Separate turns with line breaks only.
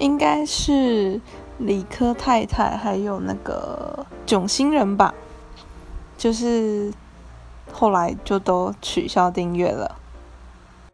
应该是理科太太还有那个囧星人吧就是后来就都取消订阅了。